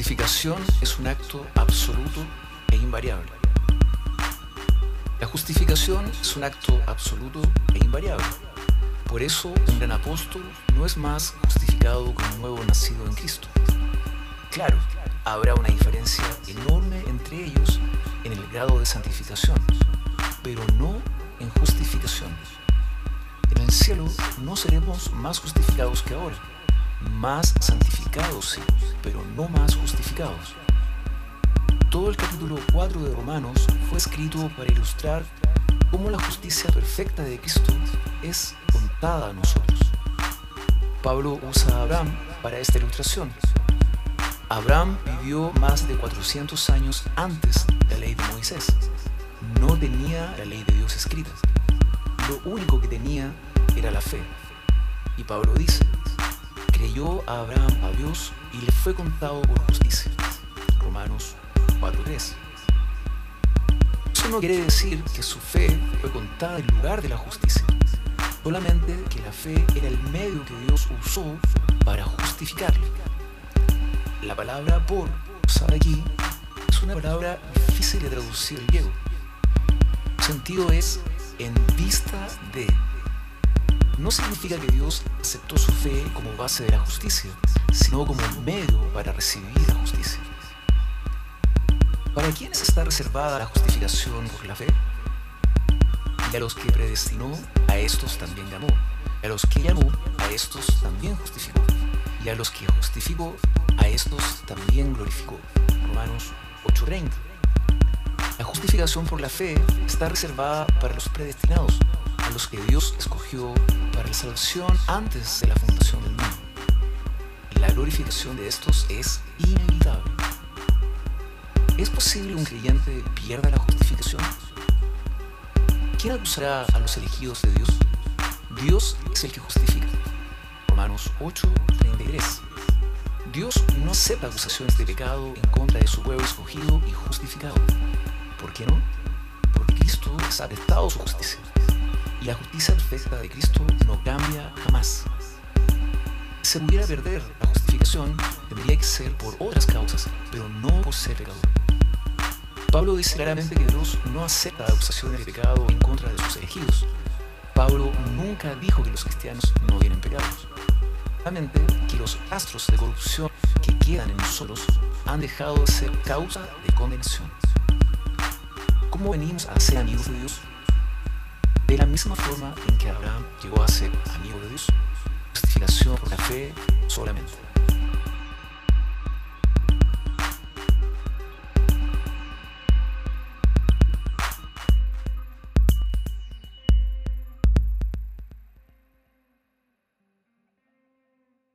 justificación es un acto absoluto e invariable. La justificación es un acto absoluto e invariable. Por eso un gran apóstol no es más justificado como un nuevo nacido en Cristo. Claro, habrá una diferencia enorme entre ellos en el grado de santificación, pero no en justificación. En el cielo no seremos más justificados que ahora, más santificados sí, pero no más justificados. Todo el capítulo 4 de Romanos fue escrito para ilustrar cómo la justicia perfecta de Cristo es contada a nosotros. Pablo usa a Abraham para esta ilustración. Abraham vivió más de 400 años antes de la ley de Moisés. No tenía la ley de Dios escrita. Lo único que tenía era la fe. Y Pablo dice, creyó a Abraham a Dios y le fue contado por justicia. Romanos 4.3. Eso no quiere decir que su fe fue contada en lugar de la justicia, solamente que la fe era el medio que Dios usó para justificarle. La palabra por, usada aquí, es una palabra difícil de traducir en griego. Su sentido es en vista de. No significa que Dios aceptó su fe como base de la justicia, sino como medio para recibir la justicia. ¿Para quiénes está reservada la justificación por la fe? Y a los que predestinó, a estos también llamó. Y a los que llamó, a estos también justificó. Y a los que justificó, a estos también glorificó. Romanos 8:30. La justificación por la fe está reservada para los predestinados, a los que Dios escogió para la salvación antes de la fundación del mundo. La glorificación de estos es inevitable. ¿Es posible un creyente pierda la justificación? ¿Quién acusará a los elegidos de Dios? Dios es el que justifica. Romanos 8, 33. Dios no acepta acusaciones de pecado en contra de su pueblo escogido y justificado. ¿Por qué no? Porque Cristo ha atestado su justicia. Y la justicia perfecta de Cristo no cambia jamás. Si se pudiera perder la justificación, tendría que ser por otras causas, pero no por ser pecador. Pablo dice claramente que Dios no acepta acusaciones de pecado en contra de sus elegidos. Pablo nunca dijo que los cristianos no tienen pecados. Solamente que los astros de corrupción que quedan en nosotros han dejado de ser causa de condenación. ¿Cómo venimos a ser amigos de Dios? De la misma forma en que Abraham llegó a ser amigo de Dios. Justificación por la fe solamente.